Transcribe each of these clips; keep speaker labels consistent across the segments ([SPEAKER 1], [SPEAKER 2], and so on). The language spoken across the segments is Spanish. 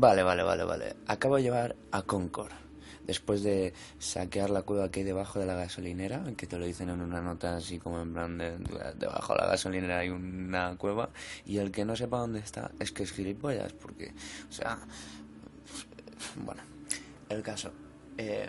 [SPEAKER 1] Vale, vale, vale, vale. Acabo de llevar a Concord. Después de saquear la cueva que hay debajo de la gasolinera, que te lo dicen en una nota así como en plan de, debajo de la gasolinera hay una cueva, y el que no sepa dónde está es que es gilipollas, porque, o sea, bueno, el caso. Eh,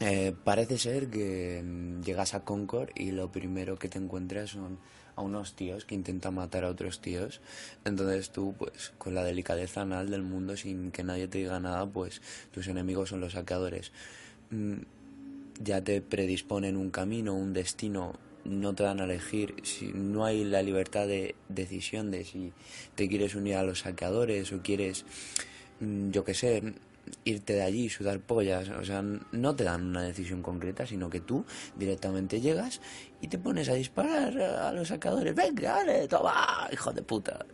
[SPEAKER 1] eh, parece ser que mm, llegas a Concord y lo primero que te encuentras son a unos tíos que intentan matar a otros tíos. Entonces tú, pues, con la delicadeza anal del mundo, sin que nadie te diga nada, pues tus enemigos son los saqueadores. Mm, ya te predisponen un camino, un destino, no te dan a elegir, si no hay la libertad de decisión de si te quieres unir a los saqueadores o quieres, mm, yo qué sé, irte de allí, sudar pollas, o sea, no te dan una decisión concreta, sino que tú directamente llegas y te pones a disparar a los sacadores, venga, dale, toma, hijo de puta.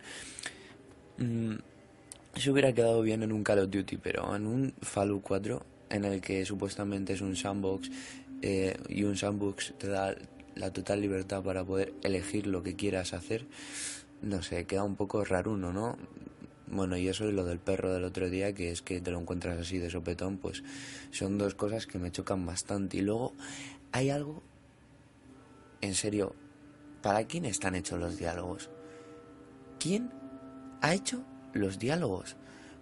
[SPEAKER 1] Mm, eso hubiera quedado bien en un Call of Duty, pero en un Fallout 4, en el que supuestamente es un sandbox, eh, y un sandbox te da la total libertad para poder elegir lo que quieras hacer, no sé, queda un poco raruno, ¿no? Bueno, y eso y lo del perro del otro día, que es que te lo encuentras así de sopetón, pues son dos cosas que me chocan bastante. Y luego hay algo, en serio, ¿para quién están hechos los diálogos? ¿Quién ha hecho los diálogos?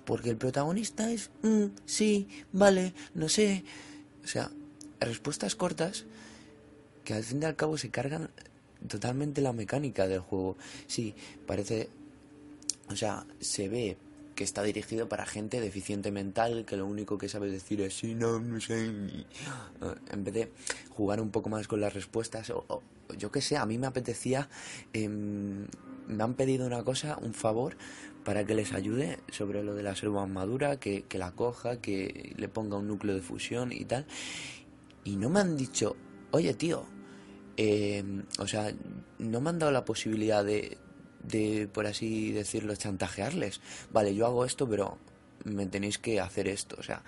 [SPEAKER 1] Porque el protagonista es, mm, sí, vale, no sé. O sea, respuestas cortas que al fin y al cabo se cargan totalmente la mecánica del juego. Sí, parece o sea, se ve que está dirigido para gente deficiente mental que lo único que sabe decir es sí, no, no sé. En vez de jugar un poco más con las respuestas, o, yo qué sé, a mí me apetecía. Em, me han pedido una cosa, un favor, para que les ayude sobre lo de la selva madura, que, que la coja, que le ponga un núcleo de fusión y tal. Y no me han dicho, oye tío, em, o sea, no me han dado la posibilidad de, de, por así decirlo, chantajearles. Vale, yo hago esto, pero me tenéis que hacer esto. O sea,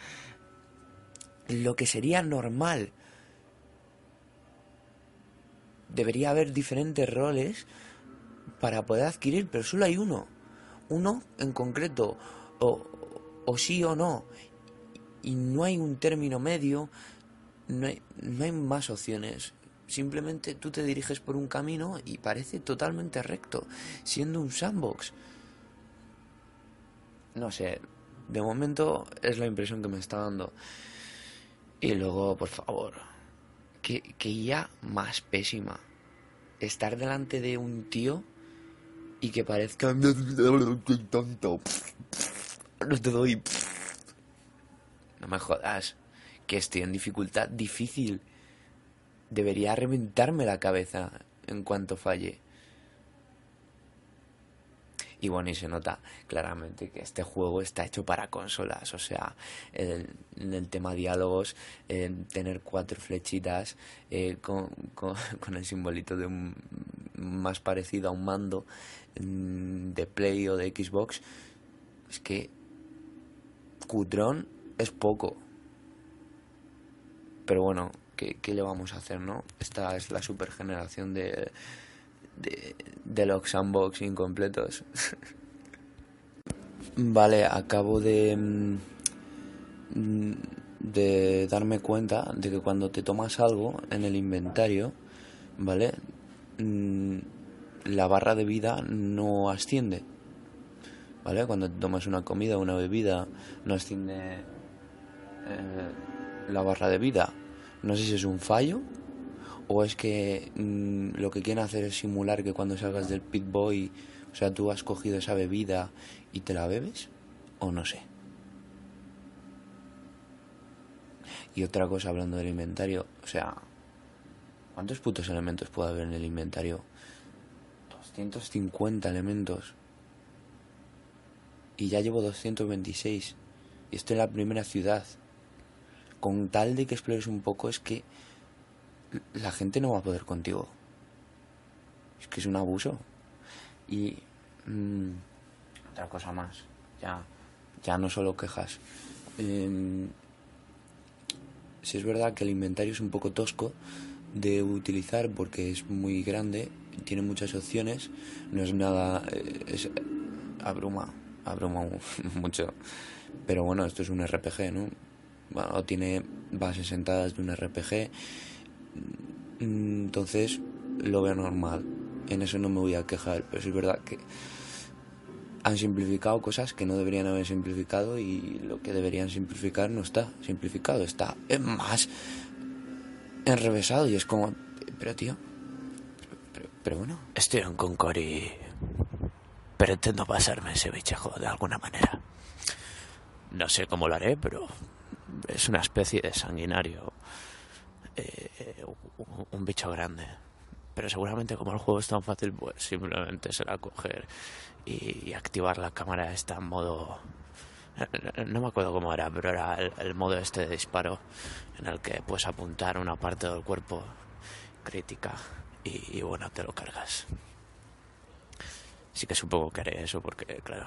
[SPEAKER 1] lo que sería normal. Debería haber diferentes roles para poder adquirir, pero solo hay uno. Uno en concreto, o, o sí o no. Y no hay un término medio, no no hay más opciones. Simplemente tú te diriges por un camino y parece totalmente recto, siendo un sandbox. No sé, de momento es la impresión que me está dando. Y luego, por favor, que, que ya más pésima. Estar delante de un tío y que parezca tonto. No te doy. No me jodas. Que estoy en dificultad difícil debería reventarme la cabeza en cuanto falle. Y bueno, y se nota claramente que este juego está hecho para consolas. O sea, en el, tema diálogos, tener cuatro flechitas eh, con, con, el simbolito de un más parecido a un mando de Play o de Xbox, es que cutrón es poco. Pero bueno, ¿qué, le vamos a hacer, no? Esta es la super generación de, de, de los sandbox incompletos. vale, acabo de, mm, de darme cuenta de que cuando te tomas algo en el inventario, ¿vale? Mm, la barra de vida no asciende. ¿Vale? Cuando te tomas una comida una bebida, no asciende eh, la barra de vida no sé si es un fallo o es que mm, lo que quieren hacer es simular que cuando salgas del pit boy, o sea, tú has cogido esa bebida y te la bebes, o no sé. Y otra cosa hablando del inventario, o sea, ¿cuántos putos elementos puede haber en el inventario? 250 elementos. y ya llevo 226 y estoy en la primera ciudad. Con tal de que explores un poco es que la gente no va a poder contigo. Es que es un abuso. Y mm, otra cosa más, ya, ya no solo quejas. Em, si es verdad que el inventario es un poco tosco de utilizar porque es muy grande, tiene muchas opciones, no es nada, eh, es, abruma, abruma mucho. Pero bueno, esto es un RPG, ¿no? Bueno, tiene bases sentadas de un RPG, entonces lo veo normal. En eso no me voy a quejar, pero es verdad que han simplificado cosas que no deberían haber simplificado y lo que deberían simplificar no está simplificado, está más enrevesado y es como, pero tío, pero, bueno.
[SPEAKER 2] Estoy en Concord y pretendo pasarme ese bichejo de alguna manera. No sé cómo lo haré, pero es una especie de sanguinario, eh, un bicho grande. Pero seguramente como el juego es tan fácil, pues simplemente será coger y, activar la cámara esta en modo... No me acuerdo cómo era, pero era el, modo este de disparo en el que puedes apuntar una parte del cuerpo crítica y, bueno, te lo cargas. Sí que supongo que haré eso porque, claro,